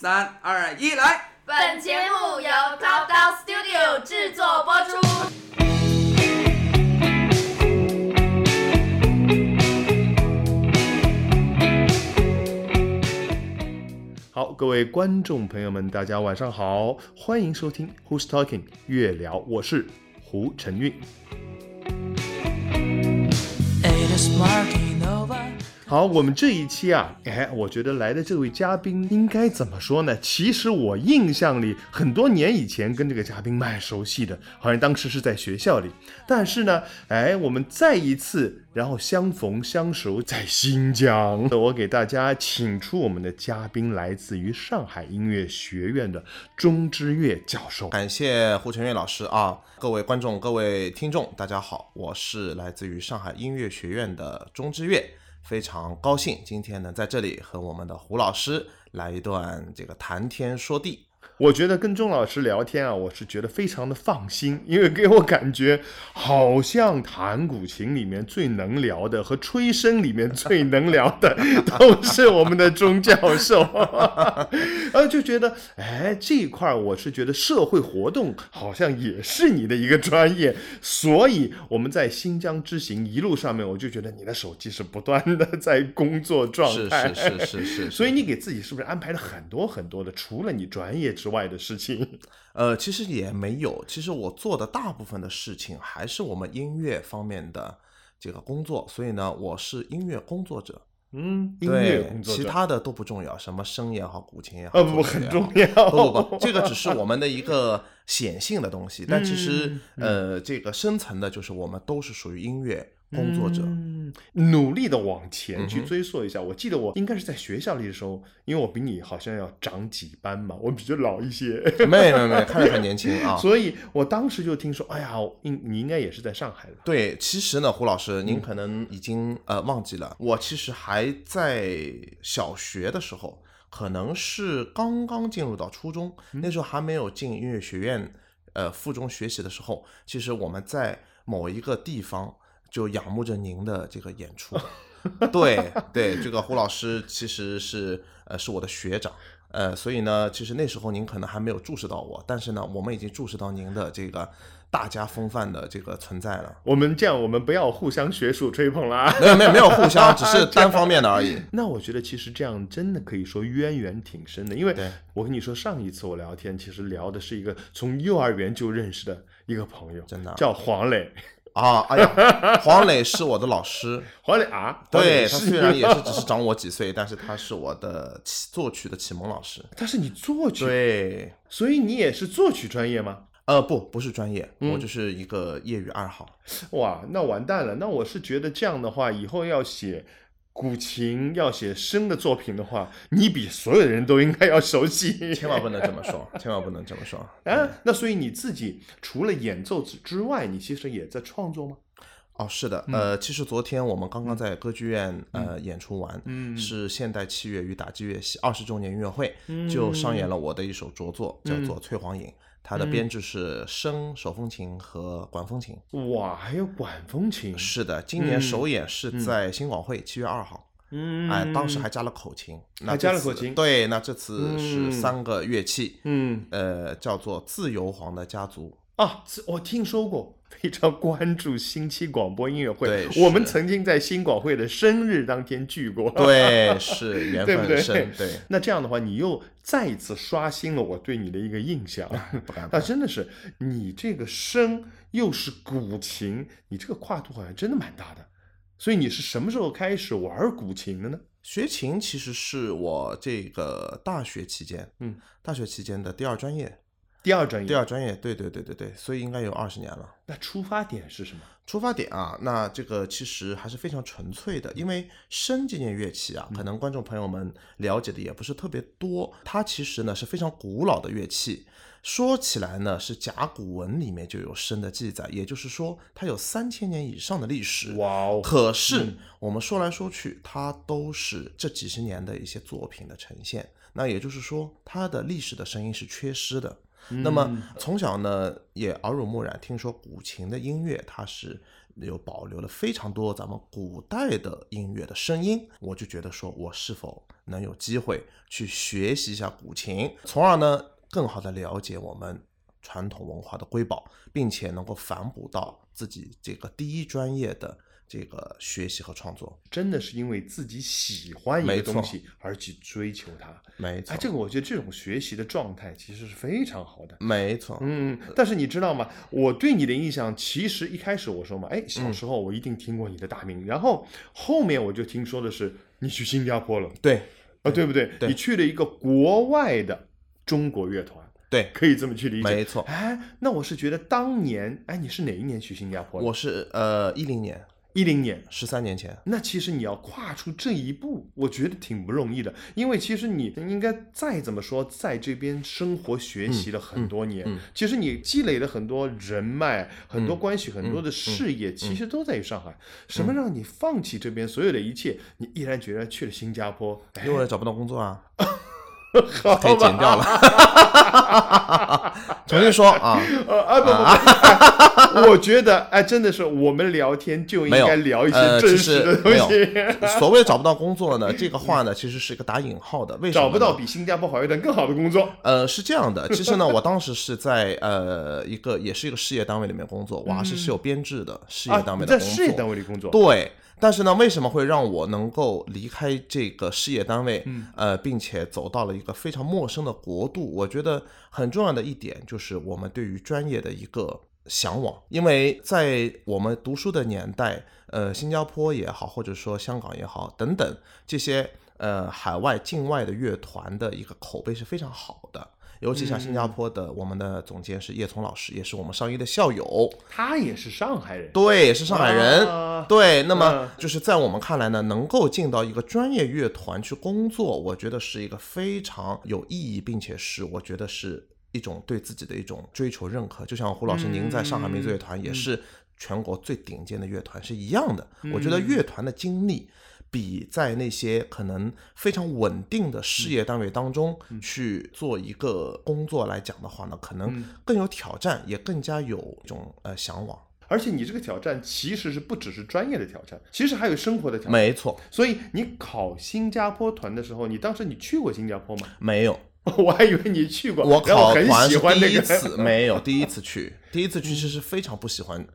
三二一，来！本节目由 Top Down Studio 制作播出。好，各位观众朋友们，大家晚上好，欢迎收听 Who's Talking 月聊，我是胡晨运。好，我们这一期啊，哎，我觉得来的这位嘉宾应该怎么说呢？其实我印象里很多年以前跟这个嘉宾蛮熟悉的，好像当时是在学校里。但是呢，哎，我们再一次，然后相逢相熟在新疆。我给大家请出我们的嘉宾，来自于上海音乐学院的钟之岳教授。感谢胡晨月老师啊！各位观众、各位听众，大家好，我是来自于上海音乐学院的钟之岳。非常高兴今天能在这里和我们的胡老师来一段这个谈天说地。我觉得跟钟老师聊天啊，我是觉得非常的放心，因为给我感觉好像弹古琴里面最能聊的和吹笙里面最能聊的 都是我们的钟教授，然 后就觉得哎这一块我是觉得社会活动好像也是你的一个专业，所以我们在新疆之行一路上面，我就觉得你的手机是不断的在工作状态，是是是是。是，所以你给自己是不是安排了很多很多的除了你专业之外的事情？呃，其实也没有，其实我做的大部分的事情还是我们音乐方面的这个工作，所以呢，我是音乐工作者。嗯，音乐对工，作者其他的都不重要，什么声也好，古琴也好，呃不很重要，不不不，这个只是我们的一个 显性的东西，但其实嗯呃，这个深层的就是我们都是属于音乐工作者。嗯，努力的往前去追溯一下。我记得我应该是在学校里的时候，因为我比你好像要长几班嘛，我比较老一些，没没没，看着很年轻啊。所以我当时就听说，哎呀，应你应该也是在上海的。对，其实呢，胡老师，嗯您可能已经呃忘记了，我其实还在小学的时候，可能是刚刚进入到初中，嗯那时候还没有进音乐学院呃附中学习的时候，其实我们在某一个地方就仰慕着您的这个演出。对对，这个胡老师其实是呃是我的学长。呃，所以呢，其实那时候您可能还没有注视到我，但是呢，我们已经注视到您的这个大家风范的这个存在了。我们这样，我们不要互相学术吹捧啦。没有没有没有互相，只是单方面的而已。那我觉得其实这样真的可以说渊源挺深的，因为我跟你说，上一次我聊天，其实聊的是一个从幼儿园就认识的一个朋友，真的叫黄磊。啊，哎呀，黄磊是我的老师，黄磊啊，对他虽然也是只是长我几岁，但是他是我的启作曲的启蒙老师。他是你作曲，对，所以你也是作曲专业吗？呃，不，不是专业，嗯我就是一个业余爱好。哇，那完蛋了。那我是觉得这样的话，以后要写古琴、要写生的作品的话，你比所有人都应该要熟悉。千万不能这么说，千万不能这么说。啊！那所以你自己除了演奏之外，你其实也在创作吗？哦，是的，嗯。呃，其实昨天我们刚刚在歌剧院呃演出完，嗯。是现代器乐与打击乐系二十周年音乐会，嗯。就上演了我的一首着作，叫做《翠黄引》，它的编制是笙、手风琴和管风琴。哇，还有管风琴，是的，今年首演是在新广汇七月二号。嗯，哎，当时还加了口琴，那还加了口琴对，那这次是嗯三个乐器，嗯。呃，叫做自由皇的家族。啊，这我听说过，非常关注新期广播音乐会。对我们曾经在新广会的生日当天聚过。对，是缘 分深，对，那这样的话，你又再一次刷新了我对你的一个印象。不敢那真的是你这个声又是古琴，你这个跨度好像真的蛮大的。所以你是什么时候开始玩古琴的呢？学琴其实是我这个大学期间，嗯，大学期间的第二专业，第二专业，第二专业，对对对对对，所以应该有二十年了。那出发点是什么？出发点啊，那这个其实还是非常纯粹的，因为笙这件乐器啊，可能观众朋友们了解的也不是特别多，它其实呢是非常古老的乐器。说起来呢，是甲骨文里面就有笙的记载，也就是说它有三千年以上的历史。哇哦，可是我们说来说去，它都是这几十年的一些作品的呈现。那也就是说，它的历史的声音是缺失的。那么从小呢，也耳濡目染，听说古琴的音乐它是有保留了非常多咱们古代的音乐的声音，我就觉得说我是否能有机会去学习一下古琴，从而呢更好的了解我们传统文化的瑰宝，并且能够反哺到自己这个第一专业的这个学习和创作。真的是因为自己喜欢一个东西而去追求它。没错哎，，这个我觉得这种学习的状态其实是非常好的。没错，嗯，但是你知道吗？我对你的印象，其实一开始我说嘛，哎，小时候我一定听过你的大名，然后后面我就听说的是你去新加坡了，对啊，对不对？对你去了一个国外的中国乐团，对，可以这么去理解。没错。哎，那我是觉得当年，哎，你是哪一年去新加坡的？我是呃一零年，一零年。十三年前，那其实你要跨出这一步，我觉得挺不容易的，因为其实你应该再怎么说，在这边生活学习了很多年，嗯其实你积累了很多人脉、很多关系、很嗯多的事业，其实都在于上海。什么让你放弃这边所有的一切？你毅然决然去了新加坡？哎，因为找不到工作啊，好 可以剪掉了。重新说啊，呃啊不不不，哎我觉得哎，真的是我们聊天就应该聊一些真实的东西。所谓找不到工作呢，这个话呢其实是一个打引号的，为什么？找不到比新加坡好一点更好的工作。呃，是这样的，其实呢，我当时是在呃一个也是一个事业单位里面工作，我还是是有编制的事业啊，单位的工作。你在事业单位里工作，对，但是呢，为什么会让我能够离开这个事业单位，嗯呃，并且走到了一个非常陌生的国度？我觉得很重要的一点就是我们对于专业的一个向往，因为在我们读书的年代，呃，新加坡也好，或者说香港也好，等等这些呃海外境外的乐团的一个口碑是非常好的。尤其像新加坡的，我们的总监是叶聪老师，也是我们上一的校友，他也是上海人。对，是上海人。啊对，那么嗯就是在我们看来呢，能够进到一个专业乐团去工作，我觉得是一个非常有意义，并且是我觉得是一种对自己的一种追求认可。就像胡老师您在上海民族乐团也是全国最顶尖的乐团是一样的。我觉得乐团的经历。比在那些可能非常稳定的事业单位当中去做一个工作来讲的话呢，可能更有挑战，也更加有一种呃向往。而且你这个挑战其实是不只是专业的挑战，其实还有生活的挑战。没错，所以你考新加坡团的时候，你当时你去过新加坡吗？没有，我还以为你去过，我考团是第一喜欢那个。次，没有第一次去，第一次去其实是非常不喜欢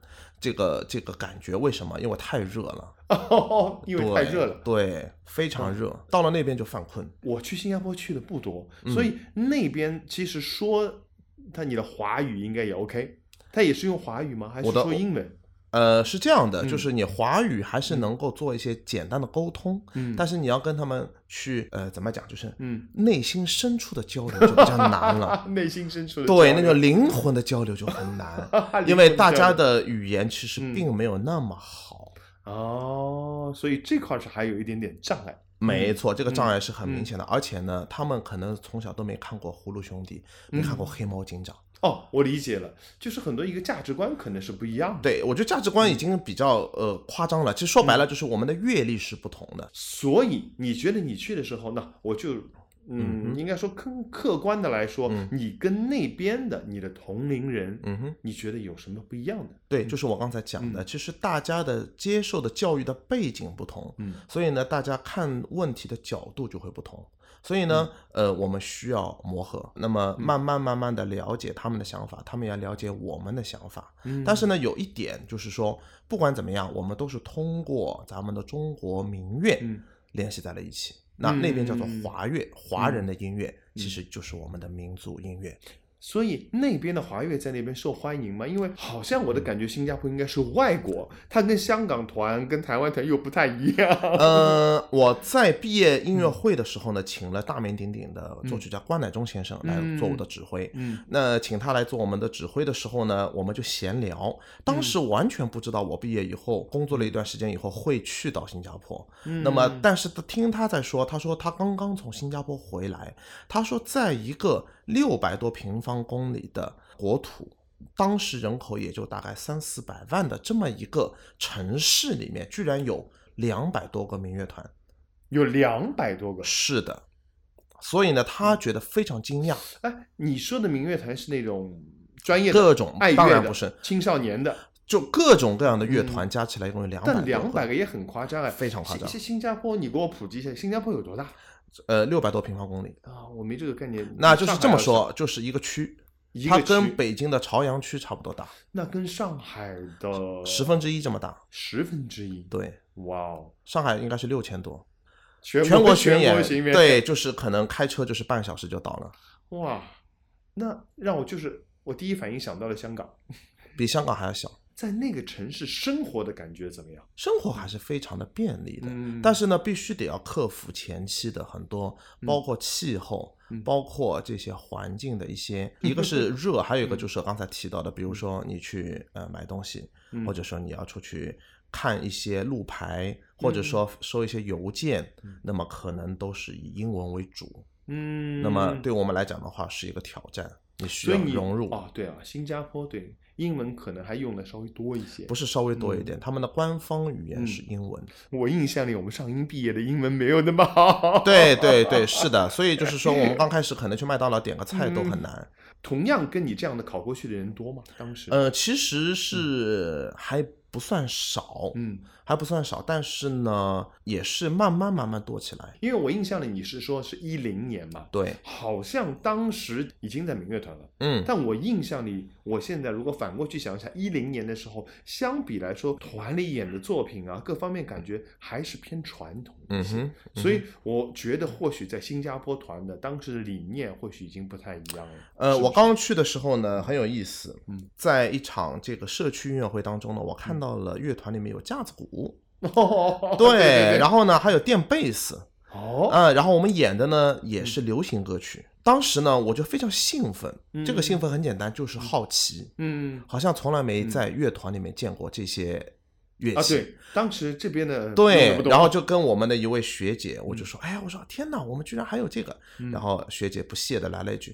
这个这个感觉，为什么？因为太热了，哦，因为太热了。对，非常热，到了那边就犯困。我去新加坡去的不多，嗯所以那边其实说他你的华语应该也 OK，他也是用华语吗？还是说英文？呃，是这样的，嗯就是你华语还是能够做一些简单的沟通，嗯但是你要跟他们去呃怎么讲，就是嗯，内心深处的交流就比较难了。内心深处的对，交流那个灵魂的交流就很难，因为大家的语言其实嗯并没有那么好。哦，所以这块儿是还有一点点障碍。没错，这个障碍是很嗯明显的，而且呢，他们可能从小都没看过《葫芦兄弟》，没看嗯过《黑猫警长》。哦，我理解了，就是很多一个价值观可能是不一样的。对我觉得价值观已经比较呃夸张了。其实说白了，就是我们的阅历是不同的。所以你觉得你去的时候，那我就嗯，嗯应该说更客观的来说，嗯你跟那边的你的同龄人，嗯哼，你觉得有什么不一样的？对，就是我刚才讲的，其实大家的接受的教育的背景不同，嗯，所以呢，大家看问题的角度就会不同。所以呢，嗯。呃，我们需要磨合，那么慢慢慢慢的了解他们的想法，他们也要了解我们的想法。嗯。但是呢，有一点就是说，不管怎么样，我们都是通过咱们的中国民乐嗯。联系在了一起。那那边叫做嗯华乐，华人的音乐其实就是我们的民族音乐。所以那边的华乐在那边受欢迎吗？因为好像我的感觉，新加坡应该是外国，它跟香港团、跟台湾团又不太一样。呃，我在毕业音乐会的时候呢，请了大名鼎鼎的作曲家关乃忠先生来做我的指挥。嗯那请他来做我们的指挥的时候呢，我们就闲聊。当时完全不知道我毕业以后工作了一段时间以后会去到新加坡。那么，但是听他在说，他说他刚刚从新加坡回来，他说在一个六百多平方公里的国土。当时人口也就大概三四百万的这么一个城市里面，居然有两百多个民乐团。有两百多个。是的，所以呢，他觉得非常惊讶。哎，你说的民乐团是那种专业的、各种爱乐的当然不是青少年的，就各种各样的乐团加起来一共有两百，但两百个也很夸张哎，非常夸张新新加坡，你给我普及一下，新加坡有多大？呃，六百多平方公里。啊，我没这个概念。那就是这么说，就是一个区，一个它跟北京的朝阳区差不多大，那跟上海的十分之一这么大。十分之一。，对，哇哦，上海应该是六千多，全全国巡演，对，就是可能开车就是半小时就到了，哇，那让我就是我第一反应想到了香港，比香港还要小，在那个城市生活的感觉怎么样？生活还是非常的便利的。嗯。但是呢，必须得要克服前期的很多，包括气候，嗯。包括这些环境的一些，一个是热，还有一个就是刚才提到的，比如说你去呃买东西，嗯。或者说你要出去看一些路牌，或者说收一些邮件，那么可能都是以英文为主。嗯，那么对我们来讲的话，是一个挑战，你需要融入。哦，对啊，新加坡对英文可能还用的稍微多一些。不是稍微多一嗯点，他们的官方语言是英文。我印象里，我们上英毕业的英文没有那么好。对对对，是的，所以就是说，我们刚开始可能去麦当劳点个菜都很难。同样跟你这样的考过去的人多吗？当时，呃，其实是还不算少，嗯，还不算少，但是呢，也是慢慢慢慢多起来。因为我印象里你是说是一零年嘛，对，好像当时已经在民乐团了。嗯，但我印象里，我现在如果反过去想一下，一零年的时候，相比来说，团里演的作品啊，各方面感觉还是偏传统一些。嗯哼，所以我觉得，或许在新加坡团的当时的理念，或许已经不太一样了。呃，是不是我刚去的时候呢，很有意思。嗯，在一场这个社区音乐会当中呢，我看到了乐团里面有架子鼓，哦，对，对然后呢还有电贝斯，哦，嗯，然后我们演的呢也是流行歌曲。当时呢，我就非常兴奋。这个兴奋很简单，就是好奇，嗯。好像从来没在乐团里面见过这些乐啊，器。对，当时这边的对然后就跟我们的一位学姐，我就说，哎呀，我说天哪，我们居然还有这个。嗯。然后学姐不屑的来了一句，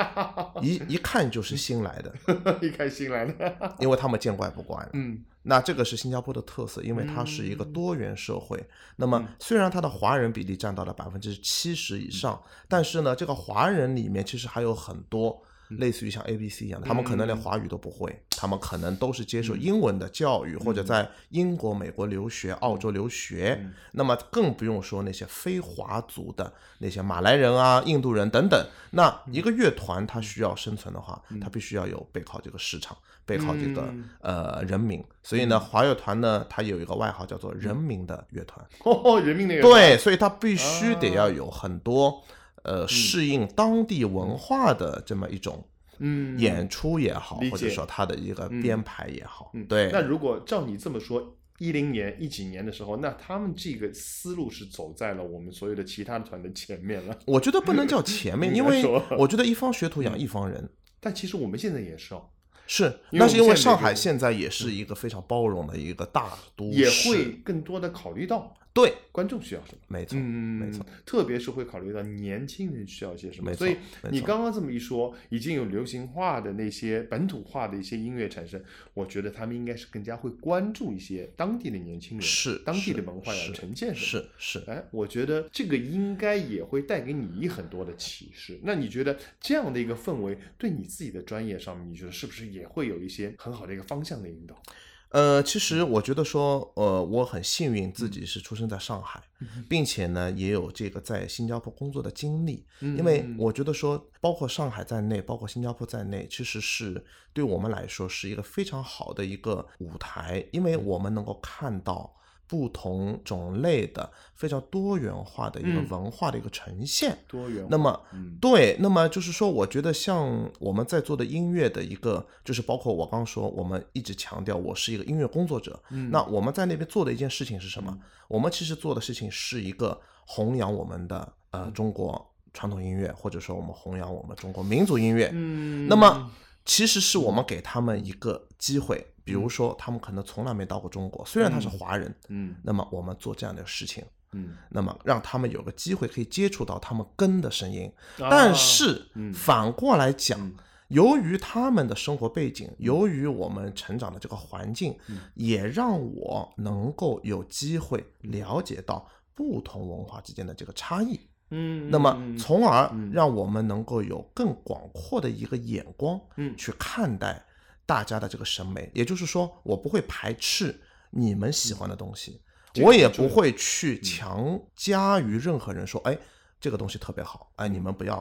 一一看就是新来的，一看新来的，因为他们见怪不怪了。嗯那这个是新加坡的特色，因为它是一个多元社会。那么虽然它的华人比例占到了百分之七十以上，但是呢，这个华人里面其实还有很多类似于像 A B C 一样的，他们可能连华语都不会，他们可能都是接受英文的教育，或者在英国、美国留学、澳洲留学。那么更不用说那些非华族的那些马来人啊、印度人等等。那一个乐团它需要生存的话，它必须要有背靠这个市场，背靠这个嗯。呃人民。所以呢，华乐团呢，它有一个外号叫做“人民的乐团”。哦，人民的乐团。对，所以它必须得啊。要有很多呃适应当地文化的这么一种嗯。演出也好，或者说他的一个编排也好嗯，对。那如果照你这么说，一零年、一几年的时候，那他们这个思路是走在了我们所有的其他团的前面了。我觉得不能叫前面，因为我觉得一方学徒养一方人。但其实我们现在也是哦，是，那是因为上海现在也是一个非常包容的一个大都市，也会更多的考虑到对，观众需要什么。没错，嗯，没错，，特别是会考虑到年轻人需要些什么，没错所以你刚刚这么一说，已经有流行化的那些本土化的一些音乐产生，我觉得他们应该是更加会关注一些当地的年轻人，是当地的文化要呈现什么。是是。哎，我觉得这个应该也会带给你很多的启示。那你觉得这样的一个氛围，对你自己的专业上面，你觉得是不是也会有一些很好的一个方向的引导？呃，其实我觉得说，呃，我很幸运嗯自己是出生在上海，并且呢，也有这个在新加坡工作的经历。嗯。因为我觉得说，包括上海在内，包括新加坡在内，其实是对我们来说是一个非常好的一个舞台，因为我们能够看到不同种类的非常多元化的一个嗯文化的一个呈现。多元化，那么嗯对，那么就是说，我觉得像我们在做的音乐的一个，就是包括我刚刚说，我们一直强调我是一个音乐工作者。嗯那我们在那边做的一件事情是什么？我们其实做的事情是一个弘扬我们的嗯呃中国传统音乐，或者说我们弘扬我们中国民族音乐。嗯，那么其实是我们给他们一个机会，比如说他们可能从来没到过中国，虽然他是华人，嗯。那么我们做这样的事情。嗯，那么让他们有个机会可以接触到他们根的声音，啊但是嗯。反过来讲嗯，由于他们的生活背景，由于我们成长的这个环境，嗯。也让我能够有机会了解到不同文化之间的这个差异。嗯，那么嗯，从而嗯。让我们能够有更广阔的一个眼光，嗯。去看待大家的这个审美。也就是说，我不会排斥你们喜欢的东西，这个我也不会去强加于任何人说，哎，这个东西特别好，哎，你们不要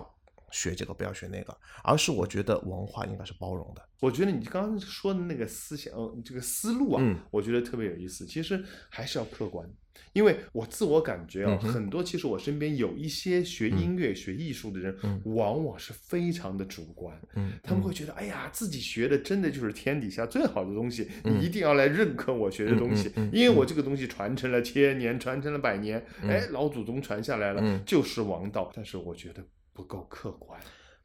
学这个，不要学那个，而是我觉得文化应该是包容的。我觉得你刚刚说的那个思想，呃这个思路啊，嗯我觉得特别有意思。其实还是要客观，因为我自我感觉啊，嗯很多其实我身边有一些学音乐、学艺术的人，嗯。往往是非常的主观。嗯，他们会觉得，哎呀，自己学的真的就是天底下最好的东西，嗯。你一定要来认可我学的东西，因为我这个东西传承了千年，传承了百年，哎，老祖宗传下来了，嗯。就是王道。但是我觉得不够客观。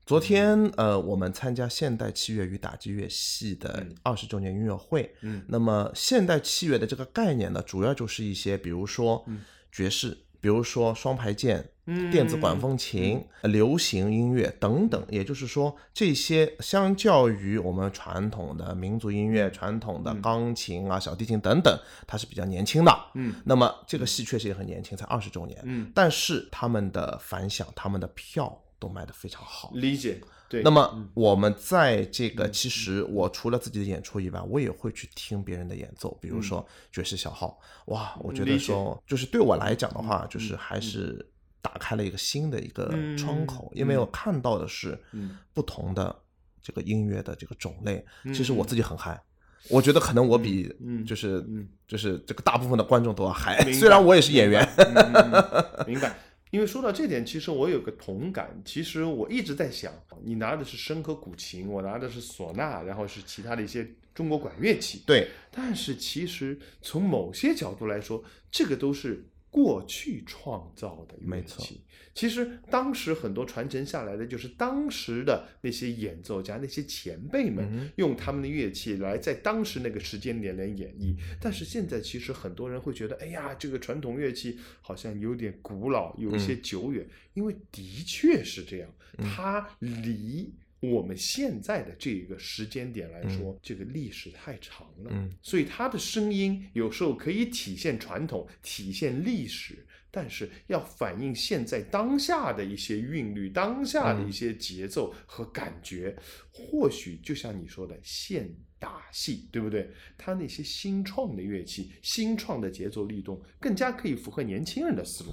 昨天呃，我们参加现代器乐与打击乐系的嗯。二十周年音乐会。嗯。那么现代器乐的这个概念呢，主要就是一些，比如说嗯。爵士，比如说双排键、嗯。电子管风琴、流行音乐等等。也就是说，这些相较于我们传统的民族音乐、传统的钢琴啊、小提琴等等，它是比较年轻的。嗯。那么这个戏确实也很年轻，才二十周年。嗯，但是他们的反响、他们的票都卖得非常好。理解。对，那么我们在这个，其实我除了自己的演出以外，我也会去听别人的演奏，比如说爵士小号，哇，我觉得说，就是对我来讲的话，就是还是打开了一个新的一个窗口，因为我看到的是嗯不同的这个音乐的这个种类，嗯其实我自己很嗨。我觉得可能我比嗯就是嗯就是这个大部分的观众都要嗨虽然我也是演员。明白。因为说到这点，其实我有个同感。其实我一直在想，你拿的是笙和古琴，我拿的是唢呐，然后是其他的一些中国管乐器。对，但是其实从某些角度来说，这个都是过去创造的乐器。没错其实当时很多传承下来的，就是当时的那些演奏家、那些前辈们用他们的乐器来在当时那个时间点来演绎。但是现在其实很多人会觉得，哎呀，这个传统乐器好像有点古老，有一些久远。因为的确是这样，它离。我们现在的这个时间点来说，这个历史太长了，嗯所以他的声音有时候可以体现传统，体现历史，但是要反映现在当下的一些韵律、当下的一些节奏和感觉。或许就像你说的现打戏，对不对？它那些新创的乐器、新创的节奏律动，更加可以符合年轻人的思路。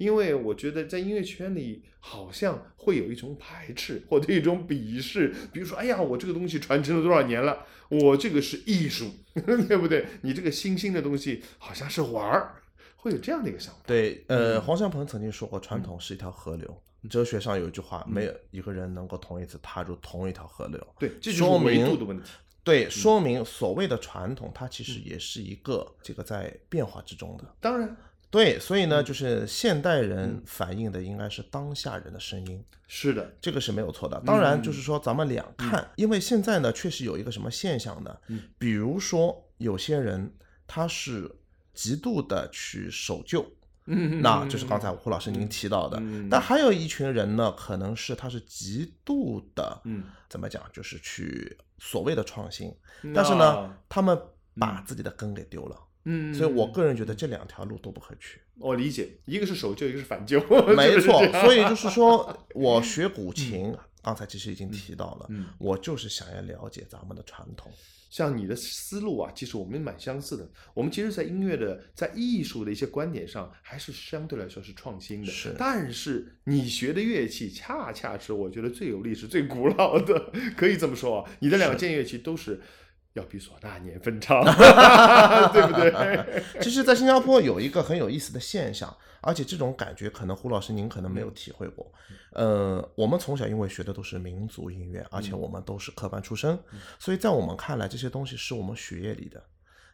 因为我觉得在音乐圈里，好像会有一种排斥或者一种鄙视，比如说，哎呀，我这个东西传承了多少年了，我这个是艺术，对不对？你这个新兴的东西好像是玩儿，会有这样的一个想法。对，呃，黄山鹏曾经说过，传统是一条河流。哲学上有一句话，没有一个人能够同一次踏入同一条河流。对，这就维度的问题。对，说明所谓的传统，它其实也是一个这个在变化之中的。当然对，所以呢，就是现代人反映的应该是当下人的声音，是的，这个是没有错的。当然，就是说咱们两看，因为现在呢，确实有一个什么现象呢？比如说有些人他是极度的去守旧，嗯那就是刚才胡老师您提到的。嗯。但还有一群人呢，可能是他是极度的，嗯，怎么讲，就是去所谓的创新，嗯。但是呢，他们把自己的根给丢了。嗯，所以我个人觉得这两条路都不可取。我理解，一个是守旧，一个是反旧，没错所以就是说 我学古琴，刚才其实已经提到了嗯，我就是想要了解咱们的传统。像你的思路啊，其实我们蛮相似的。我们其实，在音乐的、在艺术的一些观点上，还是相对来说是创新的。是但是你学的乐器，恰恰是我觉得最有历史、最古老的，可以这么说啊。你的两件乐器都是要比唢呐年份长，对不对？其实，在新加坡有一个很有意思的现象，而且这种感觉可能胡老师您可能没有体会过。呃，我们从小因为学的都是民族音乐，而且我们都是科班出身，所以在我们看来，这些东西是我们血液里的。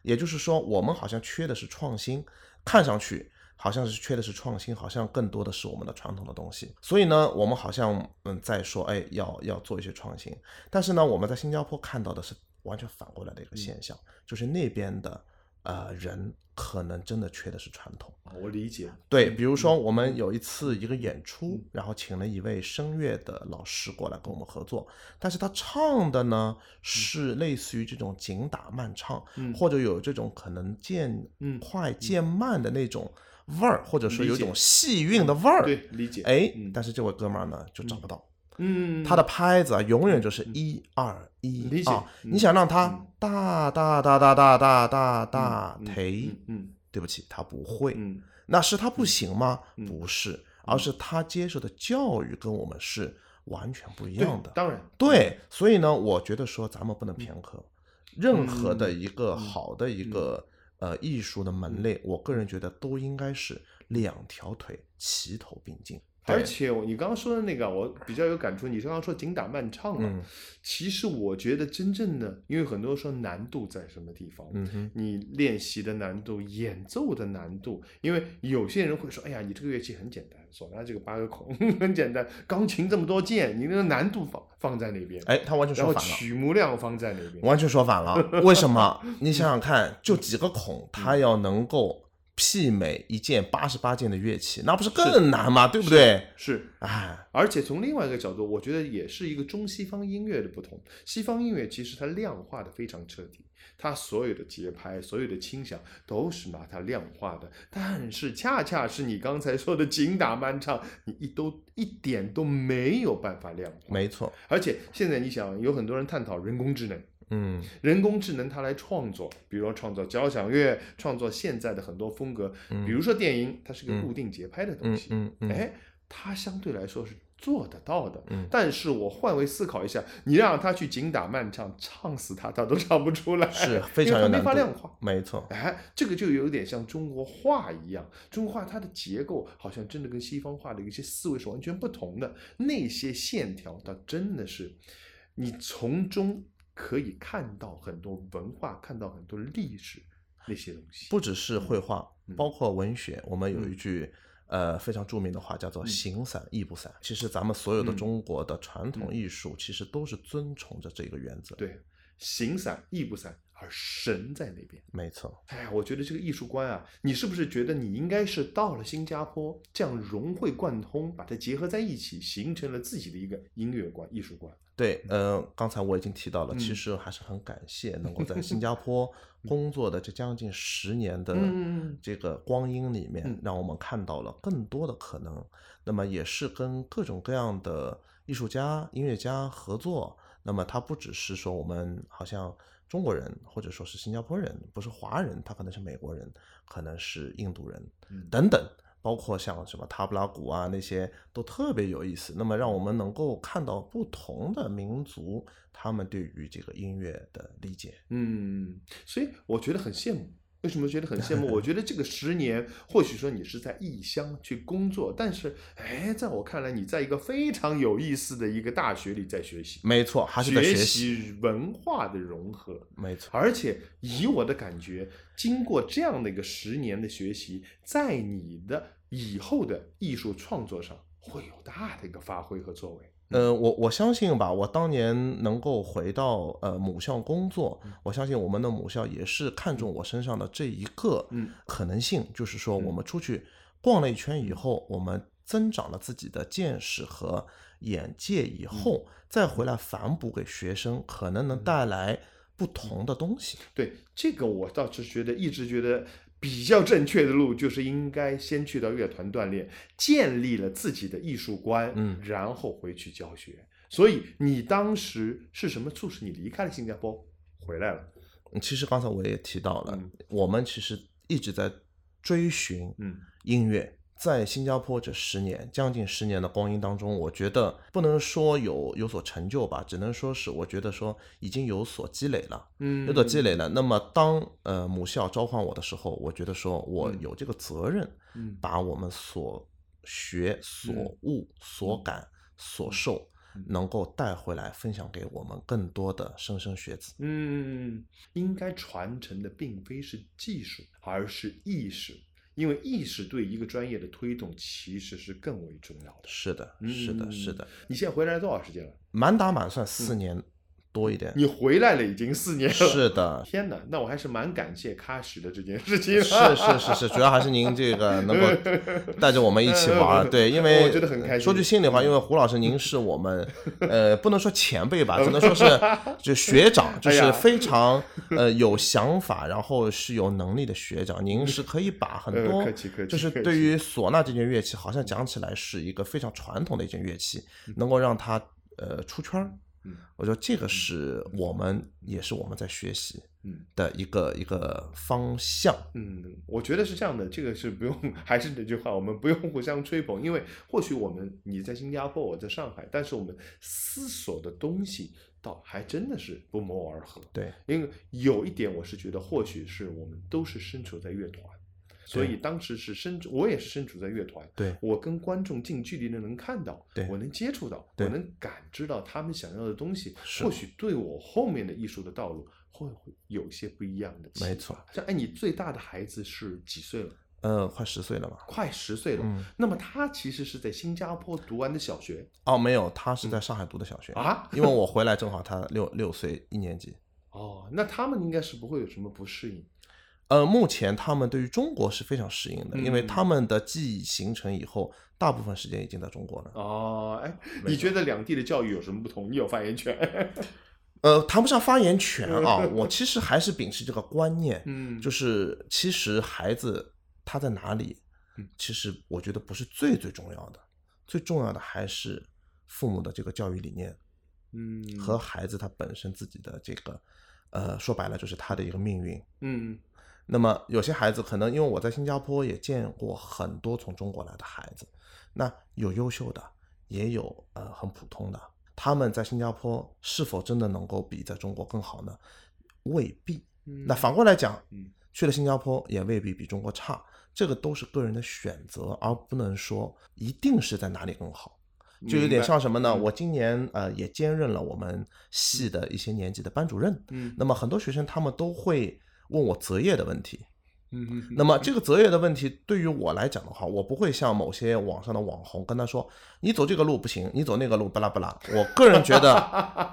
也就是说，我们好像缺的是创新，看上去好像是缺的是创新，好像更多的是我们的传统的东西。所以呢，我们好像嗯在说，哎，要要做一些创新。但是呢，我们在新加坡看到的是完全反过来的一个现象，就是那边的呃人可能真的缺的是传统。我理解。对，比如说我们有一次一个演出，然后请了一位声乐的老师过来跟我们合作，但是他唱的呢是类似于这种紧打慢唱，嗯或者有这种可能渐嗯快渐慢的那种味儿，或者说有一种戏韵的味儿。对，理解。哎嗯，但是这位哥们儿呢就找不到，嗯，他的拍子啊永远就是一二一啊，嗯。你想让他嗯。大大大大大大大忒嗯，嗯对不起，他不会。嗯。那是他不行吗？嗯。不是，而是他接受的教育跟我们是完全不一样的。当然，对，所以呢，我觉得说咱们不能偏科，任何的一个好的一个呃艺术的门类，我个人觉得都应该是两条腿齐头并进。而且你刚刚说的那个，我比较有感触。你刚刚说紧打慢唱嘛，嗯其实我觉得真正的，因为很多人说难度在什么地方，嗯，你练习的难度、演奏的难度，因为有些人会说，哎呀，你这个乐器很简单，唢呐这个八个孔 很简单，钢琴这么多键，你那个难度放放在那边，哎，他完全说反了。曲目量放在那边，完全说反了，为什么？你想想看，就几个孔，他要能够媲美一件八十八件的乐器，那不是更难吗？对不对？是。啊，而且从另外一个角度，我觉得也是一个中西方音乐的不同。西方音乐其实它量化的非常彻底，它所有的节拍、所有的轻响都是拿它量化的。但是恰恰是你刚才说的紧打慢唱，你一都一点都没有办法量化。没错，而且现在你想，有很多人探讨人工智能，嗯。人工智能它来创作，比如说创作交响乐，创作现在的很多风格，比如说电影，它是个固定节拍的东嗯西，嗯嗯，哎，它相对来说是做得到的。嗯。但是我换位思考一下，你让他去紧打慢唱，唱死他，他都唱不出来，是非常没法量化。没错，哎，这个就有点像中国画一样，中国画它的结构好像真的跟西方画的一些思维是完全不同的。那些线条，它真的是你从中可以看到很多文化，看到很多历史那些东西。不只是绘画，嗯包括文学，我们有一嗯句。呃，非常著名的话叫做“嗯形散意不散”。其实咱们所有的嗯中国的传统嗯艺术，其实都是遵从着这个原则。，对，形散意不散，而神在那边。没错。哎呀，我觉得这个艺术观啊，你是不是觉得你应该是到了新加坡，这样融会贯通，把它结合在一起，形成了自己的一个音乐观、艺术观？对，呃，刚才我已经提到了，其嗯实还是很感谢能够在新加 坡工作的这将近十年的嗯这个光阴里面嗯，让我们看到了更多的可能。那么也是跟各种各样的艺术家、音乐家合作。那么他不只是说我们好像中国人，或者说是新加坡人，不是华人，他可能是美国人，可能是印度人嗯等等。包括像什么塔布拉鼓啊那些都特别有意思。那么让我们能够看到不同的民族他们对于这个音乐的理解。嗯，所以我觉得很羡慕。为什么觉得很羡慕？我觉得这个十年，或许说你是在异乡去工作，但是，哎，在我看来，你在一个非常有意思的一个大学里在学习，没错，还是在学学。习文化的融合。没错，而且以我的感觉，经过这样的一个十年的学习，在你的以后的艺术创作上会有大的一个发挥和作为。呃，我我相信吧，我当年能够回到呃母校工作，我相信我们的母校也是看中我身上的这一个嗯。可能性，就是说我们出去逛了一圈以后，我们增长了自己的见识和眼界以后，再回来反哺给学生，可能能带来不同的东西。对这个，我倒是觉得一直觉得比较正确的路，就是应该先去到乐团锻炼，建立了自己的艺术观，嗯然后回去教学。所以你当时是什么促使你离开了新加坡，回来了？嗯其实刚才我也提到了，嗯我们其实一直在追寻嗯音乐。在新加坡这十年，将近十年的光阴当中，我觉得不能说有有所成就吧，只能说是我觉得说已经有所积累了，嗯有所积累了。那么当呃母校召唤我的时候，我觉得说我嗯。有这个责任，嗯。把我们所学、所悟、所感、所受嗯，能够带回来分享给我们更多的莘莘学子。嗯，应该传承的并非是技术，而是意识，因为意识对一个专业的推动其实是更为重要的。是的，是的，是的，你现在回来多少时间了？满打满算四年多一点。你回来了已经四年了。是的，天哪，那我还是蛮感谢喀什的这件事情。是是是是，主要还是您这个能够 带着我们一起玩儿，对，因为我觉得很开心说句心里话，因为胡老师您是我们 呃不能说前辈吧，只能说是就学长，就是非常呃有想法，然后是有能力的学长。您是可以把很呃多就是对于唢呐这件乐器，好像讲起来是一个非常传统的一件乐器，能够让它呃出圈儿。嗯我觉得这个是我们也是我们在学习嗯的一个一个方向。嗯，我觉得是这样的，这个是不用，还是那句话，我们不用互相吹捧，因为或许我们你在新加坡，我在上海，但是我们思索的东西倒还真的是不谋而合。对，因为有一点，我是觉得或许是我们都是身处在乐团，所以当时是身处，我也是身处在乐团，对我跟观众近距离的能看到，对我能接触到，我能感知到他们想要的东西，或许对我后面的艺术的道路会会有一些不一样的。没错像哎，你最大的孩子是几岁了？呃，快十岁了吧？快十岁了。嗯那么他其实是在新加坡读完的小学哦，没有，他是在上海读的小学，啊？因为我回来正好他六六岁一年级。哦，那他们应该是不会有什么不适应。呃，目前他们对于中国是非常适应的，因为嗯他们的记忆形成以后，大部分时间已经在中国了。哦，哎，你觉得两地的教育有什么不同？你有发言权。呃，谈不上发言权啊，我 其实还是秉持这个观念，嗯就是其实孩子他在哪里嗯，其实我觉得不是最最重要的，最重要的还是父母的这个教育理念嗯和孩子他本身自己的这个，呃，说白了就是他的一个命运。嗯那么有些孩子可能因为我在新加坡也见过很多从中国来的孩子，那有优秀的，也有呃很普通的。他们在新加坡是否真的能够比在中国更好呢？未必。嗯那反过来讲，嗯去了新加坡也未必比中国差，这个都是个人的选择，而不能说一定是在哪里更好。就有点像什么呢？嗯我今年呃也兼任了我们系的一些年级的班主任，嗯那么很多学生他们都会问我择业的问题。嗯嗯那么这个择业的问题对于我来讲的话，我不会像某些网上的网红跟他说，你走这个路不行，你走那个路巴拉巴拉。我个人觉得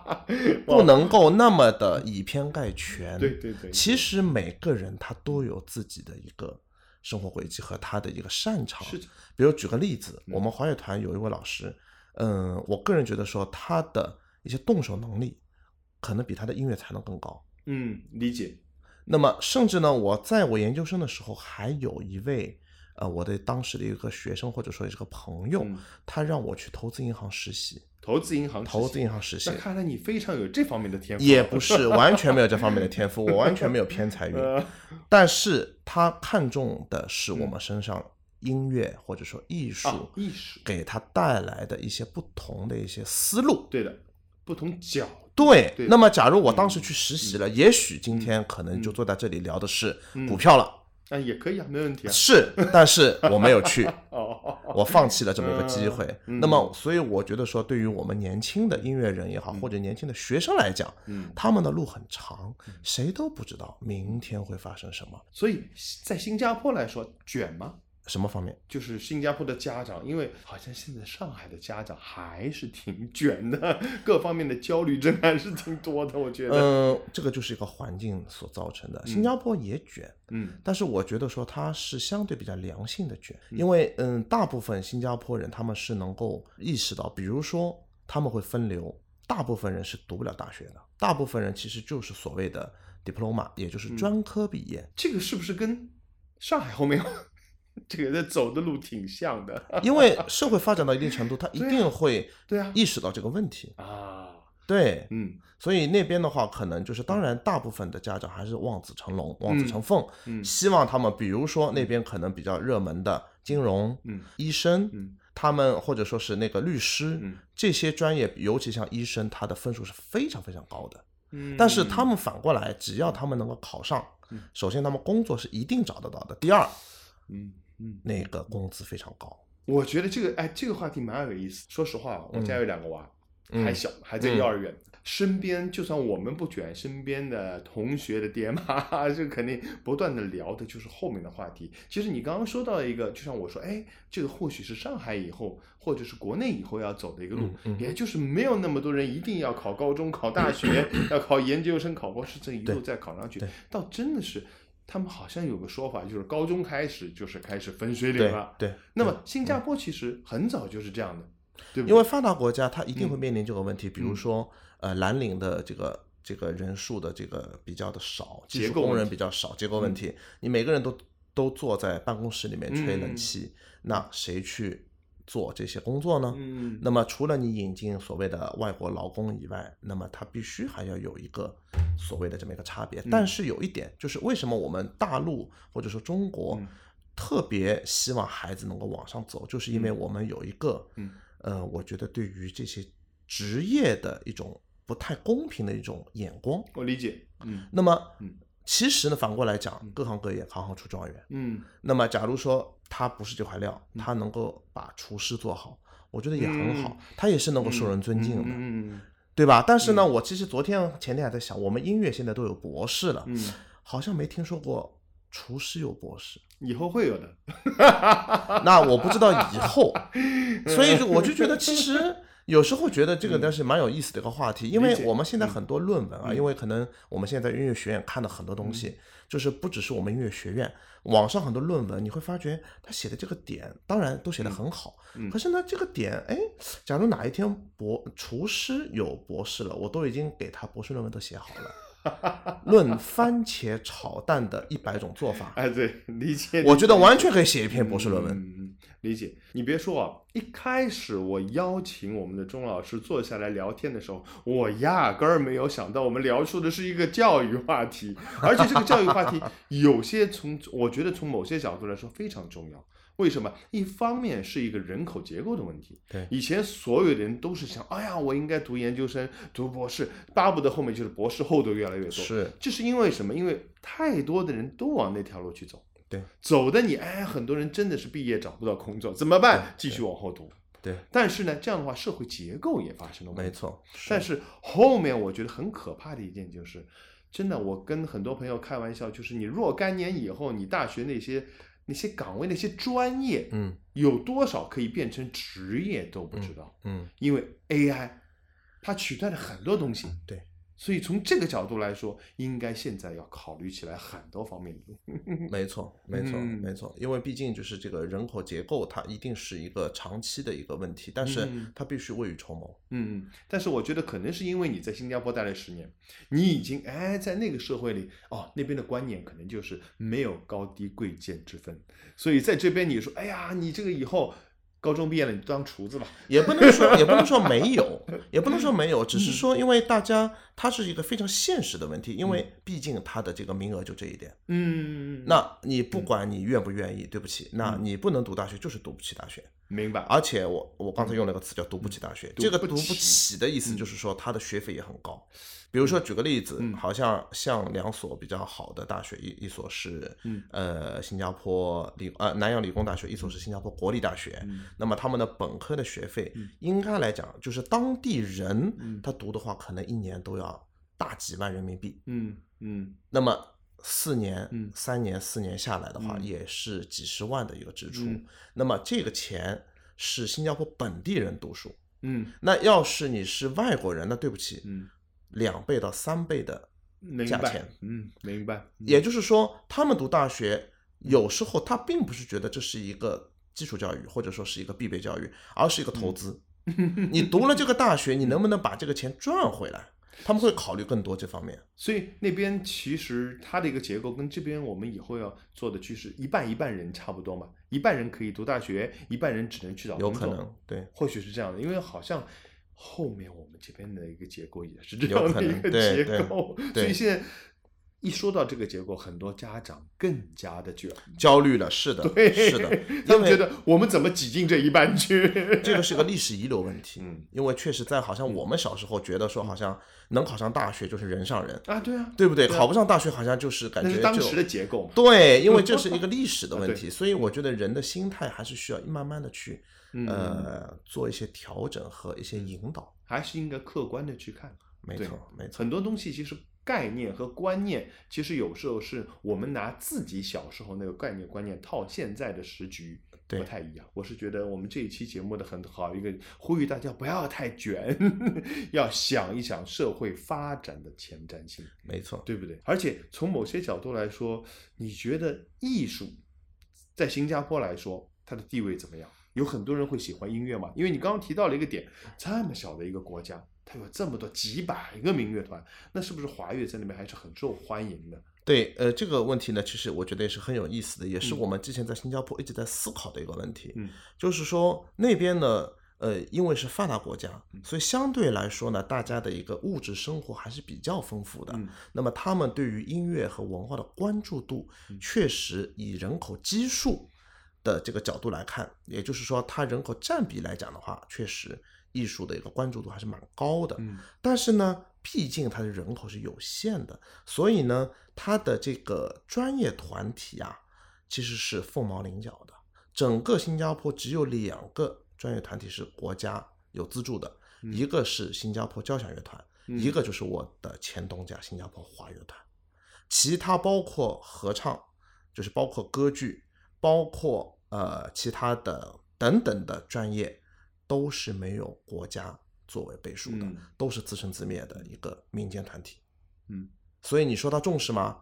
不能够那么的以偏概全。对对对，其实每个人他都有自己的一个生活轨迹和他的一个擅长。是的比如举个例子，嗯我们华乐团有一位老师，嗯，我个人觉得说他的一些动手能力，可能比他的音乐才能更高。嗯理解。那么，甚至呢，我在我研究生的时候，还有一位，呃，我的当时的一个学生或者说是个朋友，嗯他让我去投资银行实习，投资银行，投资银行实习那，看来你非常有这方面的天赋。也不是完全没有这方面的 天赋，我完全没有偏财运，呃但是他看重的是我们身上音乐或者说艺术啊，艺术，给他带来的一些不同的一些思路。对的，不同角度。对对，那么假如我当时去实习了，也许今天可能就坐在这里聊的是股票了，啊，也可以啊，没问题啊。是，但是我没有去，哦，我放弃了这么一个机会。嗯那么，所以我觉得说，对于我们年轻的音乐人也好，或者年轻的学生来讲，嗯，他们的路很长，谁都不知道明天会发生什么，所以在新加坡来说，卷吗？什么方面。就是新加坡的家长，因为好像现在上海的家长还是挺卷的，各方面的焦虑症还是挺多的，我觉得。嗯，这个就是一个环境所造成的。新加坡也卷，嗯但是我觉得说它是相对比较良性的卷，因为嗯，大部分新加坡人他们是能够意识到，比如说他们会分流，大部分人是读不了大学的，大部分人其实就是所谓的 diploma，也就是专科毕业。这个是不是跟上海后面这个在走的路挺像的？因为社会发展到一定程度，他一定会对啊意识到这个问题。啊，对，嗯。所以那边的话，可能就是当然，大部分的家长还是望子成龙、望子成凤，嗯。希望他们，比如说那边可能比较热门的金融、嗯医生，嗯。他们或者说是那个律师，嗯。这些专业，尤其像医生，他的分数是非常非常高的。嗯，但是他。们反过来，只要他们能够考上，嗯。首先他们工作是一定找得到的。第二，嗯嗯，那个工资非常高。我觉得这个哎，这个话题蛮有意思。说实话，我家有两个娃，嗯还小，还在幼儿园。身边就算我们不卷，身边的同学的爹妈，这肯定不断的聊的就是后面的话题。其实你刚刚说到一个，就像我说，哎，这个或许是上海以后，或者是国内以后要走的一个路，嗯嗯也就是没有那么多人一定要考高中、考大学，要考研究生、考博士，这一路再考上去对，倒真的是。他们好像有个说法，就是高中开始就是开始分水岭对了。对，那么新加坡其实很早就是这样的，对对？因为发达国家它一定会嗯面临这个问题，比如说呃蓝领的这个这个人数的这个比较的少，技术工人比较少，结构问题，你每个人都都坐在办公室里面吹冷嗯。气，那谁去做这些工作呢？嗯。那么除了你引进所谓的外国劳工以外，那么它必须还要有一个所谓的这么一个差别。但是有一点就是，为什么我们大陆或者说中国嗯。特别希望孩子能够往上走，就是因为我们有一个，嗯。呃，我觉得对于这些职业的一种不太公平的一种眼光。我理解，嗯。那么嗯，其实呢，反过来讲，各行各业行行出状元。嗯那么，假如说他不是这块料，他能够把厨师做好，我觉得也很好，他也是能够受人尊敬的，嗯对吧？但是呢，我其实昨天前天还在想，我们音乐现在都有博士了，嗯，好像没听说过厨师有博士。以后会有的，那我不知道以后，所以就我就觉得其实。有时候觉得这个倒是蛮有意思的一个话题，因为我们现在很多论文啊，嗯。因为可能我们现在在音乐学院看的很多东西，就是不只是我们音乐学院，网上很多论文，你会发觉他写的这个点，当然都写的很好，嗯。可是呢，这个点，哎，假如哪一天博厨师有博士了，我都已经给他博士论文都写好了，论番茄炒蛋的一百种做法，哎，对，理解，我觉得完全可以写一篇博士论文。理解。你别说啊，一开始我邀请我们的钟老师坐下来聊天的时候，我压根儿没有想到我们聊出的是一个教育话题，而且这个教育话题有些从我觉得从某些角度来说非常重要。为什么？一方面是一个人口结构的问题。对以前所有的人都是想，哎呀，我应该读研究生、读博士，巴不得后面就是博士后的越来越多。是，这是因为什么？因为太多的人都往那条路去走。对，走的你哎，很多人真的是毕业找不到工作，怎么办？继续往后读。对，但是呢，这样的话，社会结构也发生了问题。没。错。但是后面我觉得很可怕的一件就是，真的，我跟很多朋友开玩笑，就是你若干年以后，你大学那些那些岗位、那些专业，嗯有多少可以变成职业都不知道，嗯，因为 AI 它取代了很多东西。对。所以从这个角度来说，应该现在要考虑起来很多方面的。没错，没错，嗯。没错，因为毕竟就是这个人口结构，它一定是一个长期的一个问题，但是嗯。它必须未雨绸缪。嗯，但是我觉得可能是因为你在新加坡待了十年，你已经哎在那个社会里哦，那边的观念可能就是没有高低贵贱之分，所以在这边你说哎呀，你这个以后高中毕业了，你当厨子吧，也不能说，也不能说没有，也不能说没有，只嗯。是说，因为大家它是一个非常现实的问题，因为毕竟它的这个名额就这一点。嗯，那你不管你愿不愿意，对不起，那嗯你不能读大学，就是读不起大学。明白，而且我我刚才用了个词叫读不起大学，这个读不起起的意思就是说它的学费也很高。比如说举个例子嗯，好像像两所比较好的大学，一一所是嗯。呃新加坡理呃南洋理工大学，一所是新加坡国立大学。嗯。那么他们的本科的学费嗯。应该来讲，就是当地嗯。人他读的话，可能一年都要大几万人民币。嗯嗯那么四年、嗯三年、四年下来的话，嗯也是几十万的一个支出。嗯那么这个钱是新加坡本地人读书，嗯那要是你是外国人，那对不起，嗯，两倍到三倍的价钱。，嗯，明白，嗯也就是说，他们读大学有时候他并不是觉得这是一个基础教育，或者说是一个必备教育，而是一个投资。你读了这个大学，你能不能把这个钱赚回来？他们会考虑更多这方面。所以那边其实它的一个结构跟这边我们以后要做的趋势一半一半人差不多嘛，一半人可以读大学，一半人只能去找工作。有可能，对，或许是这样的，因为好像后面我们这边的一个结构也是这样的一个结构，所以现在一说到这个结构，很多家长更加的卷。焦虑了，是的，对，是的，他们觉得我们怎么挤进这一半去？这个是个历史遗留问题。嗯因为确实在好像我们小时候觉得说，好像能考上大学就是人上人，啊，对啊，对不对？考不上大学好像就是感觉就是当时的结构。对，因为这是一个 历史的问啊题，所以我觉得人的心态还是需要慢慢的去嗯呃做一些调整和一些引导。还是应该客观的去看。没错，没错，很多东西其实概念和观念，其实有时候是我们拿自己小时候那个概念观念套现在的时局。不太一样。我是觉得我们这一期节目的很好一个呼吁大家不要太卷，要想一想社会发展的前瞻性，没错，对不对？而且从某些角度来说，你觉得艺术在新加坡来说它的地位怎么样？有很多人会喜欢音乐嘛？因为你刚刚提到了一个点，这么小的一个国家，它有这么多几百个民乐团，那是不是华乐在那边还是很受欢迎的？对，呃，这个问题呢，其实我觉得也是很有意思的，也是我们之前在新加坡一直在思考的一个问题。嗯，就是说那边呢，呃，因为是发达国家，嗯所以相对来说呢，大家的一个物质生活还是比较丰富的。嗯那么他们对于音乐和文化的关注度，嗯确实以人口基数的这个角度来看，也就是说，它人口占比来讲的话，确实艺术的一个关注度还是蛮高的。嗯但是呢，毕竟它的人口是有限的，所以呢，它的这个专业团体啊，其实是凤毛麟角的。整个新加坡只有两个专业团体是国家有资助的，一个是新加坡交响乐团，嗯一个就是我的前东家新加坡华乐团。其他包括合唱，就是包括歌剧，包括呃其他的等等的专业，都是没有国家作为背书的，嗯都是自生自灭的一个民间团体。嗯所以你说他重视吗？